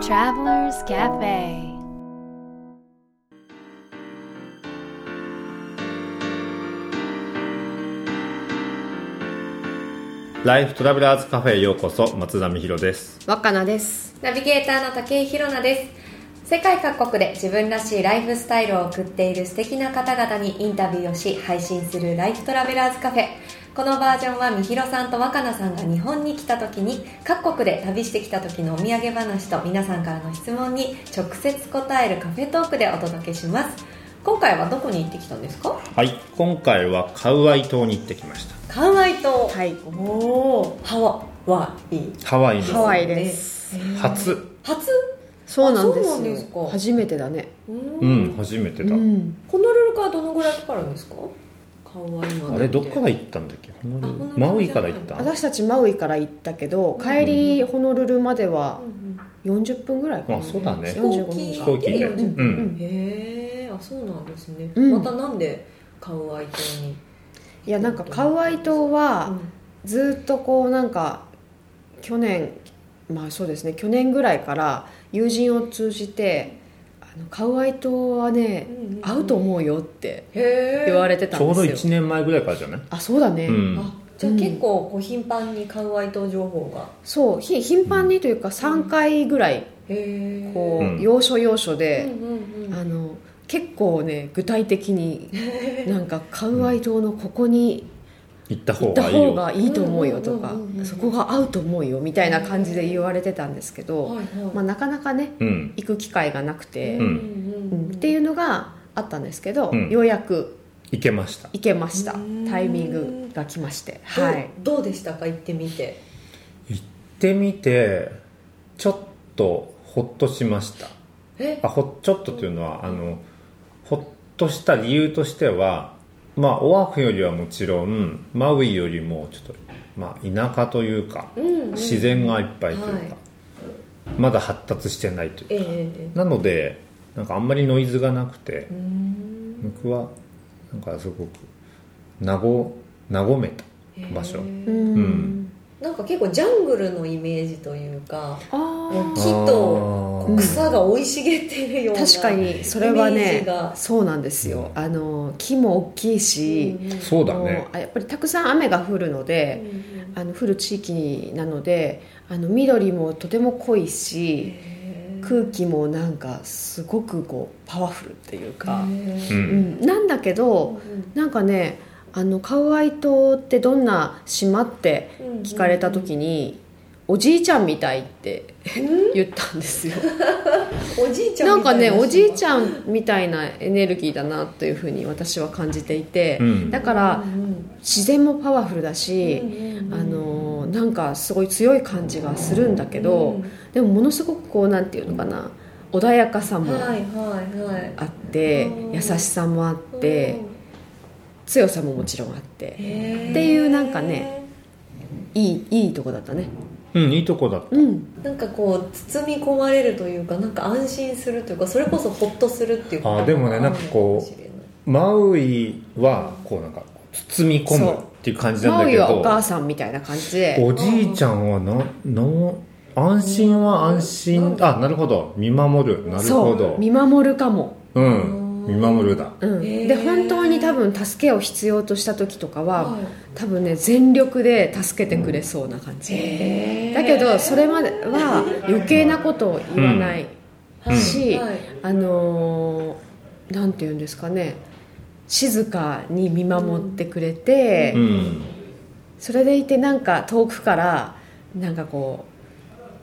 Travelers Cafe. ライフトラベラーズカフェへようこそ松田美弘です。若菜です。ナビゲーターの竹井宏奈です。世界各国で自分らしいライフスタイルを送っている素敵な方々にインタビューをし配信するライフトラベラーズカフェこのバージョンはみひろさんと若菜さんが日本に来た時に各国で旅してきた時のお土産話と皆さんからの質問に直接答えるカフェトークでお届けします。今回はどこに行ってきたんですか？はい今回はカウアイ島に行ってきました。カウアイ島。はい。おおハワイ。ハワイです。ハワイです。初。初？そうなんですよ。あそうなんですか。初めてだね。うん初めてだ、うん。ホノルルからどのぐらいかかるんですか？カウアイまであれどっから行ったんだっけ？マウイから行った？私たちマウイから行ったけど帰りホノルルまではうんうん。40分ぐらいかな。あそうだね。45分飛行機で。40分。うん。へえあそうなんですね、うん。またなんでカウアイ島に？いやなんかカウアイ島はずっとこうなんか去年まあそうですね去年ぐらいから友人を通じてカウアイ島はねうんうん合うと思うよってへえ言われてたちょうどんですよ1年前ぐらいからじゃないあそうだね、うん。あじゃあ結構こう頻繁にカウアイ島情報が。そうひ頻繁にというか3回ぐらいへえこう、うん。要所要所うんで、うんうん。あの結構ね具体的に なんかカウアイ島のここに行った方がいいよ。方がいいと思うよとかそこが合うと思うよみたいな感じで言われてたんですけど、まあ、なかなかねうん。行く機会がなくて、うん。うんっていうのがあったんですけど、うん。ようやく行けました。行けました。うん。タイミングが来まして。はい。どうでしたか？行ってみて。行ってみてちょっとほっとしました。え？あほちょっとというのはあのほっとした理由としてはまあオアフよりはもちろんマウイよりもちょっと、まあ、田舎というかうんうん。自然がいっぱいというか、はい。まだ発達してないというか、ええええ。なのでなんかあんまりノイズがなくて僕はなんかすごく和和めた場所。へえうんうんなんか結構ジャングルのイメージというかう木と草が生い茂っているような確かにそれはイメーねジが。そうなんですよ。あの木も大きいし、そうだね。あやっぱりたくさん雨が降るので、あの降る地域なのであの緑もとても濃いしへ空気もなんかすごくこうパワフルっていうか、ー。ううん。ん、なんだけどなんかねあのカウアイ島ってどんな島って聞かれた時に、おじいちゃんみたいって言ったんですよ。おじいちゃんなんかねおじいちんゃんみたいなエネルギーだなというふうに私は感じていて、うん。だから自然もパワフルだし、あのなんかすごい強い感じがするんだけど、でもものすごくこうなんていうのかな穏やかさもはいはいはい。あって、うん。優しさもあって、強さももちろんあって、っていうなんかねいいいいとこだったね。うんいいとこだった。うん。なんかこう包み込まれるというかなんか安心するというかそれこそホッとするっていうあーでもねなんかこうマウイはこうなんか包み込むっていう感じなんマウイだけどはお母さんみたいな感じで。おじいちゃんはなな安心は安心。あなるほど。見守る。なるほそどう。見守るかも、うん見守るだ。うん、で本当に多分助けを必要とした時とかは、はい。多分ね全力で助けてくれそうな感じ、だけどそれまでは余計なことを言わないし、はいはい。あのーなんて言うんですかね。静かに見守ってくれて、うん。それでいてなんか遠くからなんかこ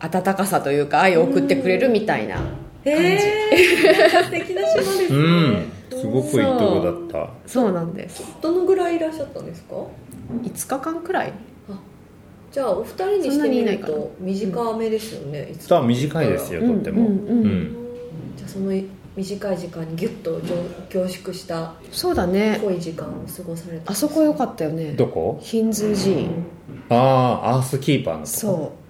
う温かさというか愛を送ってくれるみたいなへえ 素敵な島ですね、うん。すごくいいとこだった。そうなんです。どのぐらいいらっしゃったんですか？5日間くらい。じゃあお二人にしてみると短めですよね、いつ実は短いですよとっても。うんうんうん。うん。じゃあその短い時間にギュッと凝縮したそうだね。濃い時間を過ごされたあそこ良かったよね。どこ？ヒンズー寺院。ああアースキーパーのとこ。そう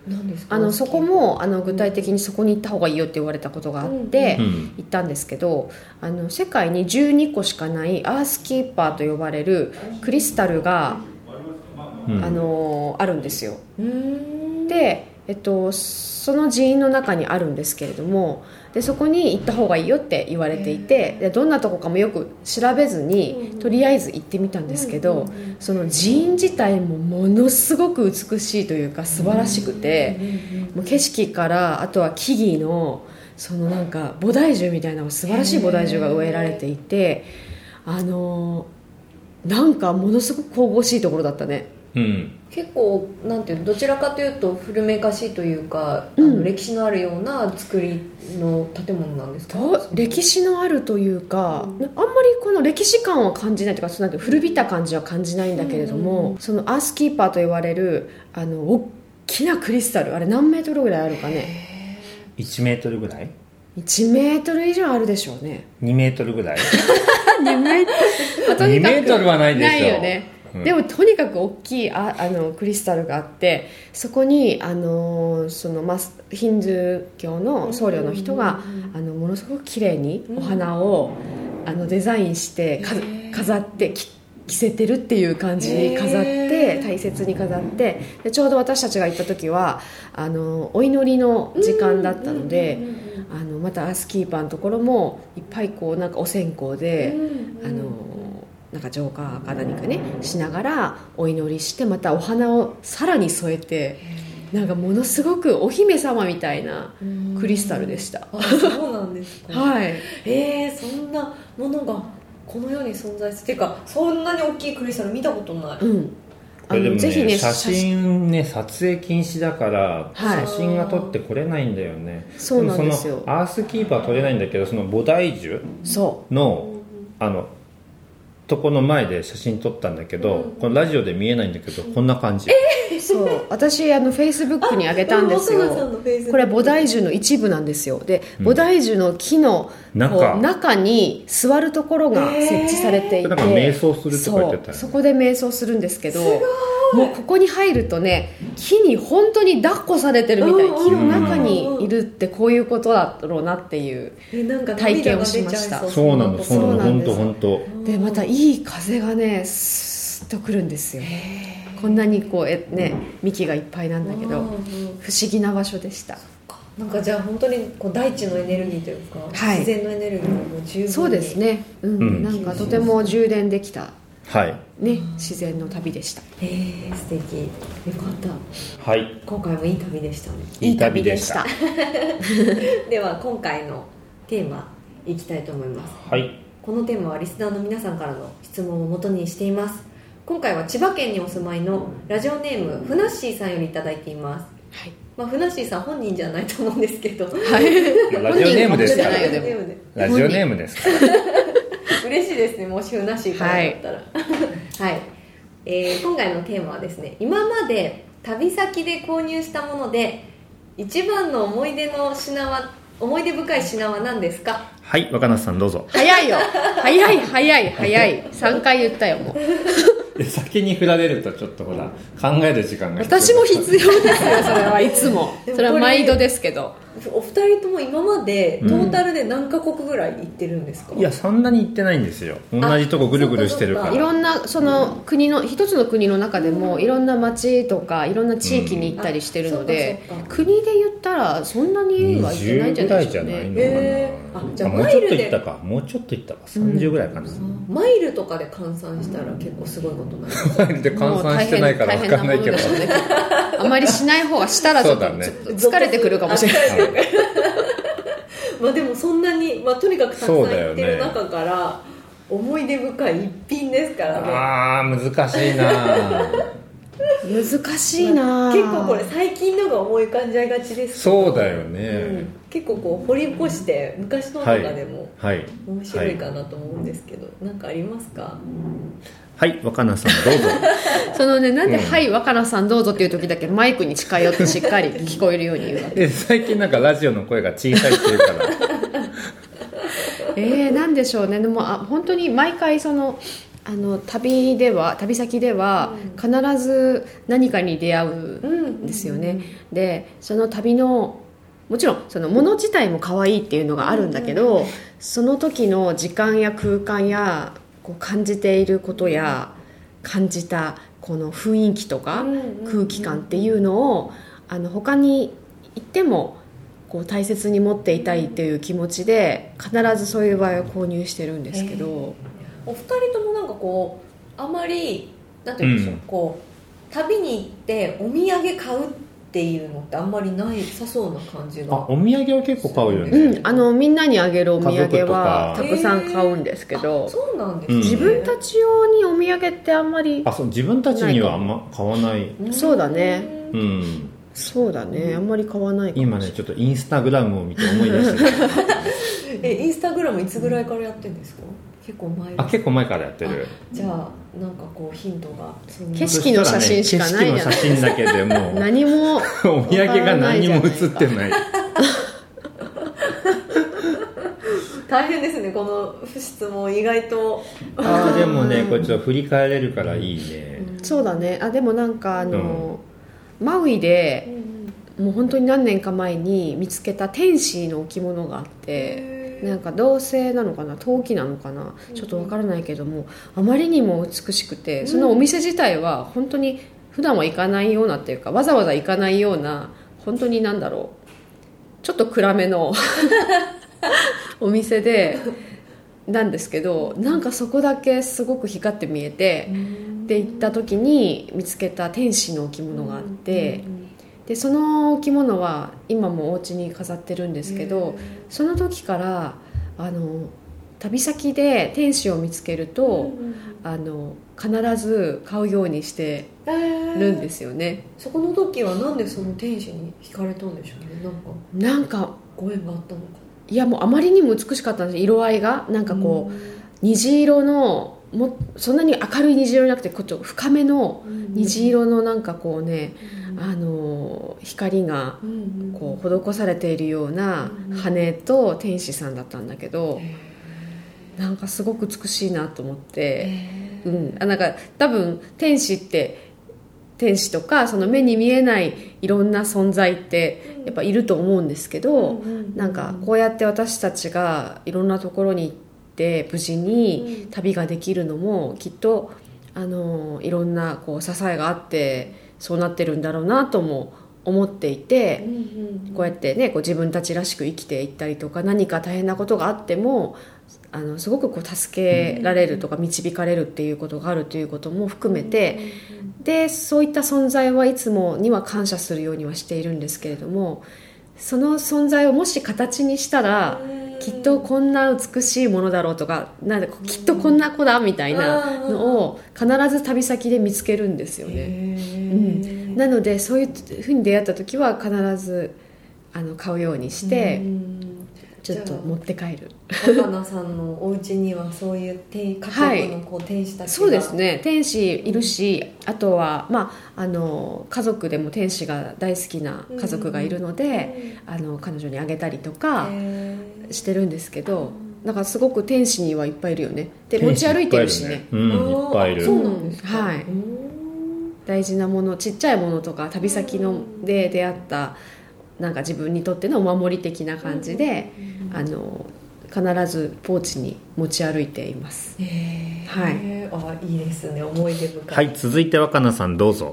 あのそこもあの具体的にそこに行った方がいいよって言われたことがあって、うん。行ったんですけどあの世界に12個しかないアースキーパーと呼ばれるクリスタルが、うん。あのあるんですよ。でえっと、その寺院の中にあるんですけれどもでそこに行った方がいいよって言われていてでどんなとこかもよく調べずにとりあえず行ってみたんですけどその寺院自体もものすごく美しいというか素晴らしくてもう景色からあとは木々のそのなんか菩提樹みたいな素晴らしい菩提樹が植えられていてあのなんかものすごく神々しいところだったね。うん結構なんていうのどちらかというと古めかしいというか、うん。あの歴史のあるような作りの建物なんですか？と歴史のあるというか、うん。あんまりこの歴史感は感じないというかそのなんて古びた感じは感じないんだけれども、うんそのアースキーパーと言われるあの大きなクリスタルあれ何メートルぐらいあるかね？1メー。トルぐらい1メートル以上あるでしょうね2メートルぐらい？2メートル、まあとにかく2メートルはないでしょないよね、うん。でもとにかく大きいああのクリスタルがあってそこにあのその、まあ、ヒンドゥー教の僧侶の人が、あのものすごく綺麗にお花を、あのデザインしてかへー。飾ってき着せてるっていう感じに飾って大切に飾って。でちょうど私たちが行った時はあのお祈りの時間だったので、あのまたアースキーパーのところもいっぱいこうなんかお線香で、あのなんか浄化か何かねしながらお祈りしてまたお花をさらに添えてなんかものすごくお姫様みたいなクリスタルでした、あそうなんですか。はい。えー、そんなものがこの世に存在するっていうかそんなに大きいクリスタル見たことない。うん。これでもねぜひね写真ね撮影禁止だから、はい。写真が撮ってこれないんだよね。そうなんですよ。もそのアースキーパー撮れないんだけどその菩提樹そのあのとこの前で写真撮ったんだけど、このラジオで見えないんだけどこんな感じ、うそう。私あのフェイスブックにあげたんですよこれ菩提樹の一部なんですよ。で菩提樹の木のう中に座るところが設置されていて。なんか瞑想するとか言ってたよね。そこで瞑想するんですけどもうここに入るとね木に本当に抱っこされてるみたい。うん木の中にいるってこういうことだろうなっていうえなんか体験をしました。そうなのそうなの。本当本当。でまたいい風がねスーッとくるんですよ。こんなにこうえね幹がいっぱいなんだけど不思議な場所でした。なんかじゃあ本当にこう大地のエネルギーというか、はい。自然のエネルギーももう十分にそうですね、うん。うん。なんかとても充電できた、はい。ね、自然の旅でした。へえ素敵。よかった。はい。今回もいい旅でしたね。いい旅でした。では今回のテーマいきたいと思います。はい。このテーマはリスナーの皆さんからの質問をもとにしています。今回は千葉県にお住まいのラジオネームふなっしーさんよりいただいています。はい。まあ、ふなっしーさん本人じゃないと思うんですけど。ラジオネームですから。本人かもしれないよでもラジオネームでラジオネームですから嬉しいですね。もしふなっしーからだったら。はい、えー今回のテーマはですね今まで旅先で購入したもので一番の思い出の品は思い出深い品は何ですか？はい若菜さんどうぞ。早いよ。早い早い早い。3回言ったよもう。で 先に振られるとちょっとほら考える時間が私も必要ですよそれはいつも。それは毎度ですけどお二人とも今までトータルで何カ国ぐらい行ってるんですか、いやそんなに行ってないんですよ。同じとこぐるぐるしてるから。いろんなその国の一つの国の中でもいろんな町とかいろんな地域に行ったりしてるのでうん。国で言ったらそんなには行ってないんじゃ20ぐらいじな。いですかねゃないのかな、へーあじゃあもうちょっとマイルで。行ったか。もうちょっと行ったか。30ぐらいかな、マイルとかで換算したら結構すごいことになりますマイルで換算してないから分かんないけど。ねあまりしない方がしたらちょっとね。ちょっと疲れてくるかもしれない まあでもそんなに、まあ、とにかくたくさん行ってる中から、思い出深い一品ですからね。あー難しいな。難しいな。結構これ最近のが思い浮かんじゃいがちですけど。そうだようねん、結構こう掘り起こして昔のとかでもはい。面白いかなと思うんですけど、なんかありますか？はい若菜さんどうぞ。そのねなんで「うん。はい若菜さんどうぞ」っていう時だけマイクに近寄ってしっかり 聞こえるように言うわけ。え最近なんかラジオの声が小さいっていうから。えー、なんでしょうね。でもあ本当に毎回そのあの旅では旅先では必ず何かに出会うんですよね、でその旅のもちろんその物自体も可愛いっていうのがあるんだけど、その時の時間や空間やこう感じていることや感じたこの雰囲気とか空気感っていうのをあの他に行ってもこう大切に持っていたいっていう気持ちで必ずそういう場合は購入してるんですけど、お二人ともなんかこうあまりなんていうんでしょう、うん。こう旅に行ってお土産買うっていうのってあんまりないさそうな感じあがお土産は結構買うよね、うん、あのみんなにあげるお土産はかたくさん買うんですけど、そうなんですね、うん。自分たち用にお土産ってあんまりあそう自分たちにはあんま買わない。うんそうだね。うん。そうだね。あんまり買わない今ねちょっとインスタグラムを見て思い出してる えインスタグラムいつぐらいからやってるんですか？結構前です。あ結構前からやってる。じゃあなんかこうヒントが。景色の写真しかないじゃない景色の写真だけでもう。何 もお土産が何にも写ってない。大変ですねこの質問。意外と。ああでもねこれちょっと振り返れるからいいね、そうだね。あでもなんかあの、マウイでもう本当に何年か前に見つけた天使の置物があってなんか銅製なのかな陶器なのかなちょっとわからないけどもあまりにも美しくてそのお店自体は本当に普段は行かないようなっていうかわざわざ行かないような本当になんだろうちょっと暗めの お店でなんですけどなんかそこだけすごく光って見えてで行った時に見つけた天使の置物があってでその置物は今もお家に飾ってるんですけどその時からあの旅先で天使を見つけるとあの必ず買うようにしてるんですすよね。そこの時はなんでその天使に惹かれたんでしょうね。なんかなんかご縁があったのか。いやもうあまりにも美しかったんです色合いが。なんかこう、虹色のもそんなに明るい虹色じゃなくてこっちょ深めの虹色のなんかこうね、あの光がこう施されているような羽と天使さんだったんだけどなんかすごく美しいなと思って、うん、あなんか多分天使って天使とかその目に見えないいろんな存在ってやっぱいると思うんですけど、なんかこうやって私たちがいろんなところに行って無事に旅ができるのもきっとあのいろんなこう支えがあってそうなってるんだろうなとも思っていて、こうやってねこう自分たちらしく生きていったりとか何か大変なことがあってもあのすごくこう助けられるとか導かれるっていうことがあるということも含めてでそういった存在はいつもには感謝するようにはしているんですけれどもその存在をもし形にしたらきっとこんな美しいものだろうとかなんできっとこんな子だみたいなのを必ず旅先で見つけるんですよね。うん、なのでそういうふうに出会った時は必ずあの買うようにしてちょっと持って帰る。若菜さんのお家にはそういう天家族のこう天使たちが、そうですね。天使いるしあとは、まあ、あの家族でも天使が大好きな家族がいるので、あの彼女にあげたりとかへしてるんですけどだからすごく天使にはいっぱいいるよね。で持ち歩いてるしね。うんいっぱいいる。あそうなんですか、はい。うん大事なものちっちゃいものとか旅先ので出会ったなんか自分にとってのお守り的な感じで、あの必ずポーチに持ち歩いています。はい。あいいですね。思い出深い。はい続いて若菜さんどうぞ。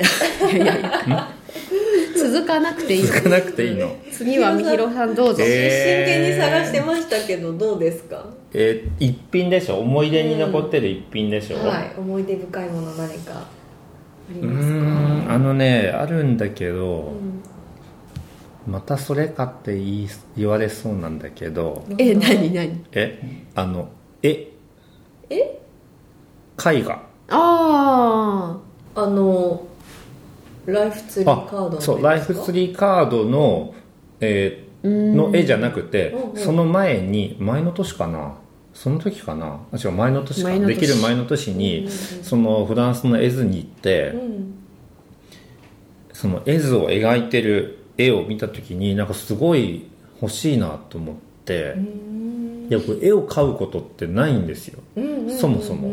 続かなくていい続かなくていいの。次はみひろさんどうぞ、え真剣に探してましたけどどうですか？えー一品でしょ？思い出に残ってる一品でしょ、はい。思い出深いもの何かありますか？ん。あのねあるんだけど、うんまたそれかって言い言われそうなんだけどえ何何？えあの絵え？絵画。ああのライフツリーカードのあそうライフツリーカードの,、えーの絵じゃなくて、うんうん。その前に前の年かな？その時かな？あ違う前の年か。前の年。できる前の年に、そのフランスの絵図に行って、うん。その絵図を描いてる絵を見た時になんかすごい欲しいなと思って、いやこれ絵を描うことってないんですよ。そもそも。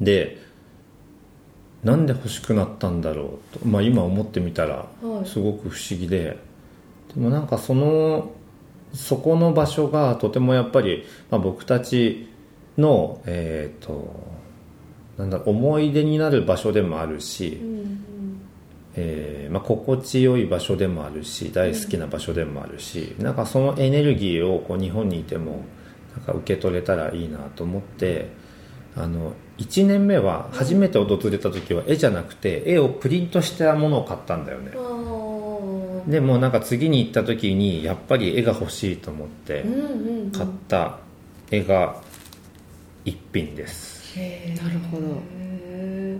でなんで欲しくなったんだろうと、まあ、今思ってみたらはい。すごく不思議で、でもなんかそのそこの場所がとてもやっぱり、まあ、僕たちのえっ、となんだ思い出になる場所でもあるし、うんうんえーまあ、心地よい場所でもあるし大好きな場所でもあるし、なんかそのエネルギーをこう日本にいてもなんか受け取れたらいいなと思ってあの1年目は初めて訪れた時は絵じゃなくて絵をプリントしたものを買ったんだよね。あー。でもなんか次に行った時にやっぱり絵が欲しいと思ってうんうんうん。買った絵が一品です。へーなるほど。へ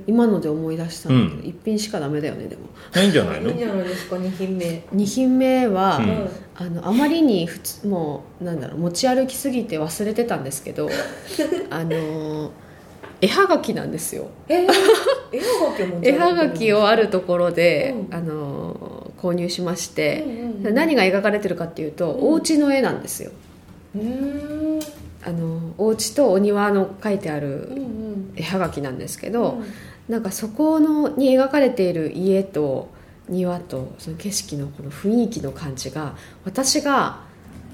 今ので思い出したんだけど、うん。一品しかダメだよねでも。いいんじゃないの？ーいいんじゃないですか2品目。2品目は、うん。あのあまりに普通もうなんだろう持ち歩きすぎて忘れてたんですけど あの絵はがきなんですよ。えー、絵はがきをあるところで、うん。あの購入しまして、うんうんうん何が描かれてるかっていうと、うん。お家の絵なんですよ。うーん。あのお家とお庭の書いてあうんうるん。絵はがきなんですけど、なんかそこのに描かれている家と庭とその景色のこの雰囲気の感じが私が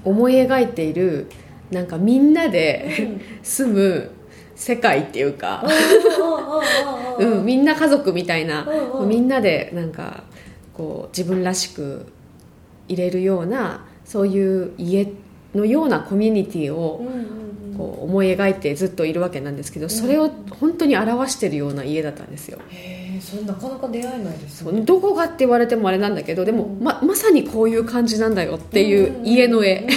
思い描いているなんかみんなで住む世界っていうか、うん、みんな家族みたいな、みんなでなんかこう自分らしく入れるようなそういう家のようなコミュニティをこう思い描いてずっといるわけなんですけどそれを本当に表してるような家だったんですよ。へえそれなかなか出会えないですそうどこがって言われてもあれなんだけどでもままさにこういう感じなんだよっていう家の絵。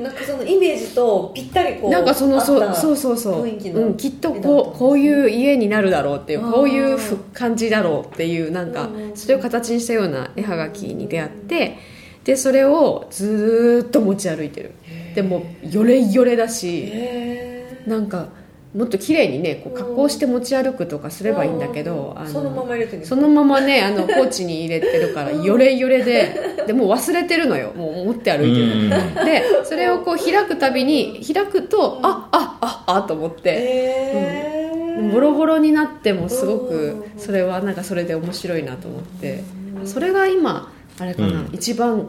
なんかそのイメージとぴったりこうなんかそのそうそうそうそう、雰囲気のうん、きっとこうこういう家になるだろうっていうこういうふ感じだろうっていうなんかうん。それを形にしたような絵はがきに出会ってでそれをずーっと持ち歩いてるでもよれよれだしへなんかもっと綺麗にねこう加工して持ち歩くとかすればいいんだけどあのそのまま入れてそのままねあのポーチに入れてるからよれよれででもう忘れてるのよ。もう持って歩いてるうん。でそれをこう開くたびに開くとああああと思って。へえボロボロになってもすごくうんそれはなんかそれで面白いなと思って。それが今あれかな、うん。一番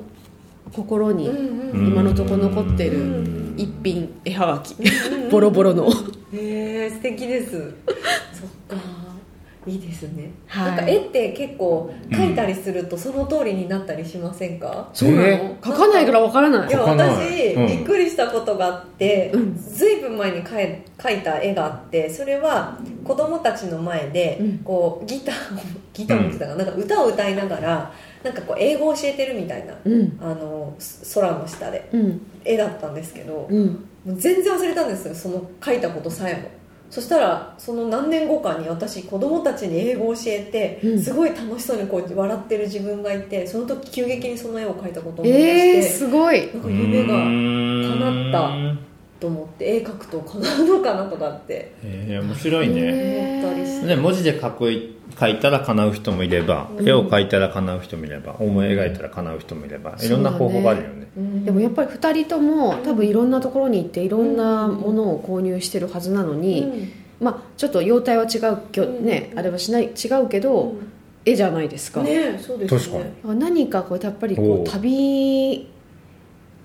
心にうんうん今のとこ残ってるうん一品絵はがき。ボロボロの。へえ素敵です。そっか。いいですね、はい。なんか絵って結構描いたりするとその通りになったりしませんか、そうなの、え書かないからわからない。いや私、うん。びっくりしたことがあって、うんずいぶん前に描い描いた絵があってそれは子供たちの前で、うん。こうギターをギターを持ってたかな,、なんか歌を歌いながらなんかこう英語を教えてるみたいなうん。あのす空の下でうん。絵だったんですけど、うん。もう全然忘れたんですよその書いたことさえも。そしたらその何年後かに私子供たちに英語を教えて、うん。すごい楽しそうにこう笑ってる自分がいてその時急激にその絵を描いたことを思い出えー、して、すごい。なんか夢が叶叶と思って絵描くと叶うのかなとかって。えー、面白いね。思ったりしてね文字で書く書いたら叶う人もいれば、うん。絵を描いたら叶う人もいれば思い描いたら叶う人もいればいろんな方法があるよね。でもやっぱり2人とも多分いろんなところに行っていろんなものを購入してるはずなのに、まあちょっと容態は違うきょ、うん。ねあれはしない違うけど、絵じゃないですか、ねそうですね。確かに。何かこうやっぱりこう。旅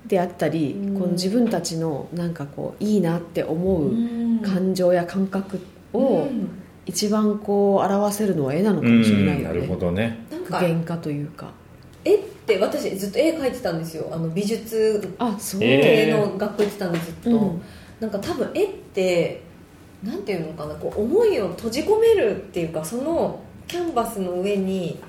であったり、うん。この自分たちのなんかこういいなって思ううん。感情や感覚をうん。一番こう表せるのは絵なのかもしれないよなるほねどね。なんか具現化というか。絵って私ずっと絵描いてたんですよ。あの美術あそう、え系の学校行ってたんでずっと、うん。なんか多分絵ってなんていうのかなこう思いを閉じ込めるっていうかそのキャンバスの上に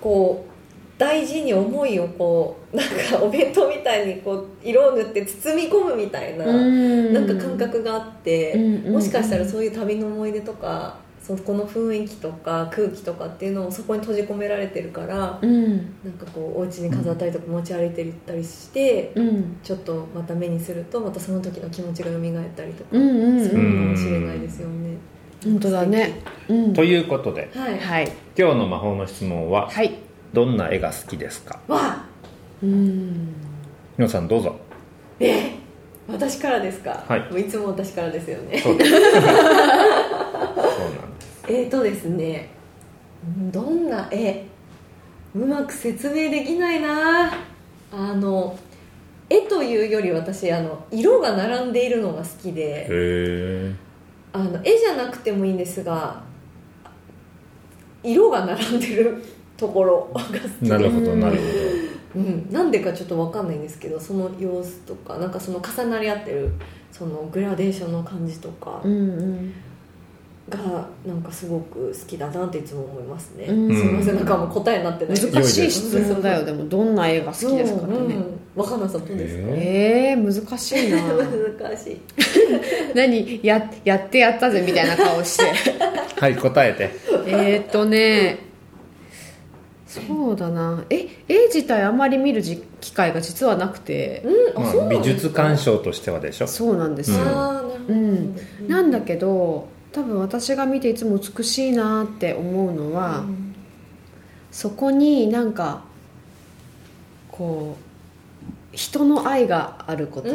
こう大事に思いをこう なんかお弁当みたいにこう色を塗って包み込むみたいな、うん。なんか感覚があって、うんもしかしたらそういう旅の思い出とかそこの雰囲気とか空気とかっていうのをそこに閉じ込められてるから、うん。なんかこうお家に飾ったりとか持ち歩いてたりして、うん。ちょっとまた目にするとまたその時の気持ちが蘇ったりとか、うんうんするのかもしれないですよね。本当だね。うん。ということで。はい、はい。今日の魔法の質問ははいどんな絵が好きですか？わうん。皆さんどうぞ。え私からですか、はい。もういつも私からですよね。そう なんです。えーとですねどんな絵？うまく説明できないな。あの絵というより私あの色が並んでいるのが好きで。へえあの絵じゃなくてもいいんですが色が並んでるところが好きなるほどなるほうん、なんでかちょっと分かんないんですけどその様子とかなんかその重なり合ってるそのグラデーションの感じとかうんうん。がなんかすごく好きだなっていつも思いますね、うん。すいませんなんかもう答えになってない。難しい質問だよ。でもどんな映画好きですかね、うん。うん。若菜さんどうですか、ええー、難しいな。難しい。何？ややってやったぜみたいな顔して。どはい答えて。えーっとねそうだな。え絵自体あんまり見るじ機会が実はなくて。うんあ、そうまあ、なん美術鑑賞としてはでしょ。そうなんですよ、うん。うん。なんだけど多分私が見ていつも美しいなって思うのは、うんそこになんかこう人の愛があること、う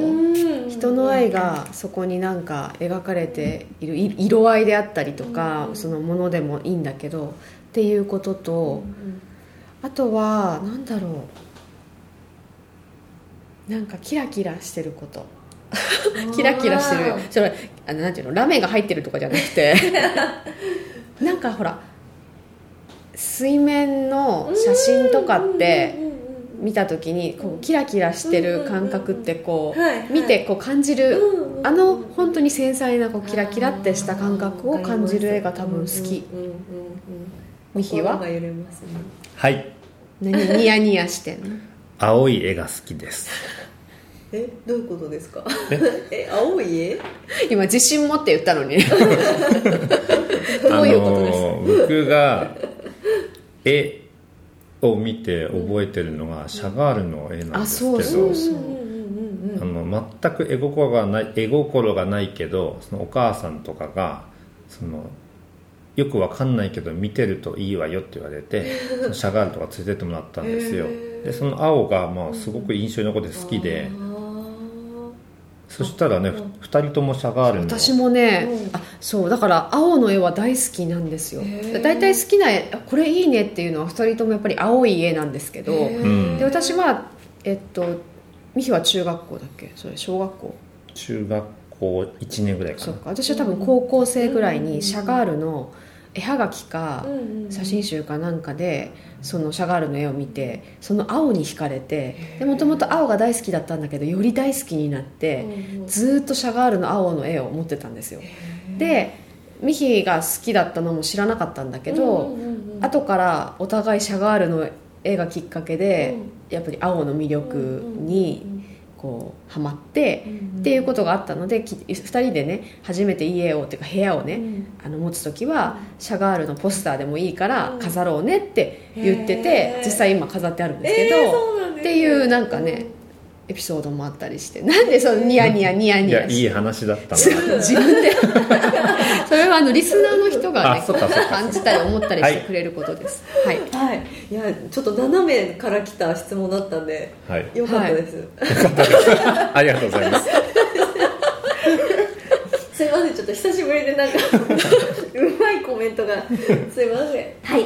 ん。人の愛がそこになんか描かれているい色合いであったりとか、うん。そのものでもいいんだけどっていうことと、あとはなんだろう。なんかキラキラしてること。キラキラしてる。それあのなんていうの？ラメが入ってるとかじゃなくて。なんかほら水面の写真とかって見た時にこうキラキラしてる感覚ってこう見てこう感じるあの本当に繊細なこうキラキラってした感覚を感じる絵が多分好き。ミヒは？はい。何ニヤニヤしてんの？青い絵が好きです。えどういうことですか？え？青い絵？今自信持って言ったのに。あどういうことです？の僕が絵を見て覚えてるのがシャガールの絵なんですけどあそうそうあの全く絵心がない絵心がないけどそのお母さんとかがそのよくわかんないけど見てるといいわよって言われて シャガールとか連れてってもらったんですよ。でその青がまあすごく印象に残って好きで。そしたらね2人ともシャガールの。私もねうん。あそうだから青の絵は大好きなんですよ。大体好きな絵あこれいいねっていうのは2人ともやっぱり青い絵なんですけどんで私はえっとミヒは中学校だっけ？それ小学校。中学校1年ぐらいかな。そうか。私は多分高校生ぐらいにシャガールの絵はがきか写真集かなんかでそのシャガールの絵を見てその青に惹かれてでもともと青が大好きだったんだけどより大好きになってずーっとシャガールの青の絵を持ってたんですよ。でミヒが好きだったのも知らなかったんだけど、後からお互いシャガールの絵がきっかけで、やっぱり青の魅力にこうハマって、っていうことがあったのでき2人でね初めて家をっていうか部屋をね、あの持つ時はシャガールのポスターでもいいから飾ろうねって言ってて、実際今飾ってあるんですけど、っていうなんかねエピソードもあったりして。なんでそのニヤニヤニヤいニヤいい話だったな自分で。それはあのリスナーの人がね感じたり思ったりしてくれることです。はい、はい。い。やちょっと斜めから来た質問だったんではい。よかったです、ありがとうございます。すいませんちょっと久しぶりでなんか うまいコメントが。すいません。はい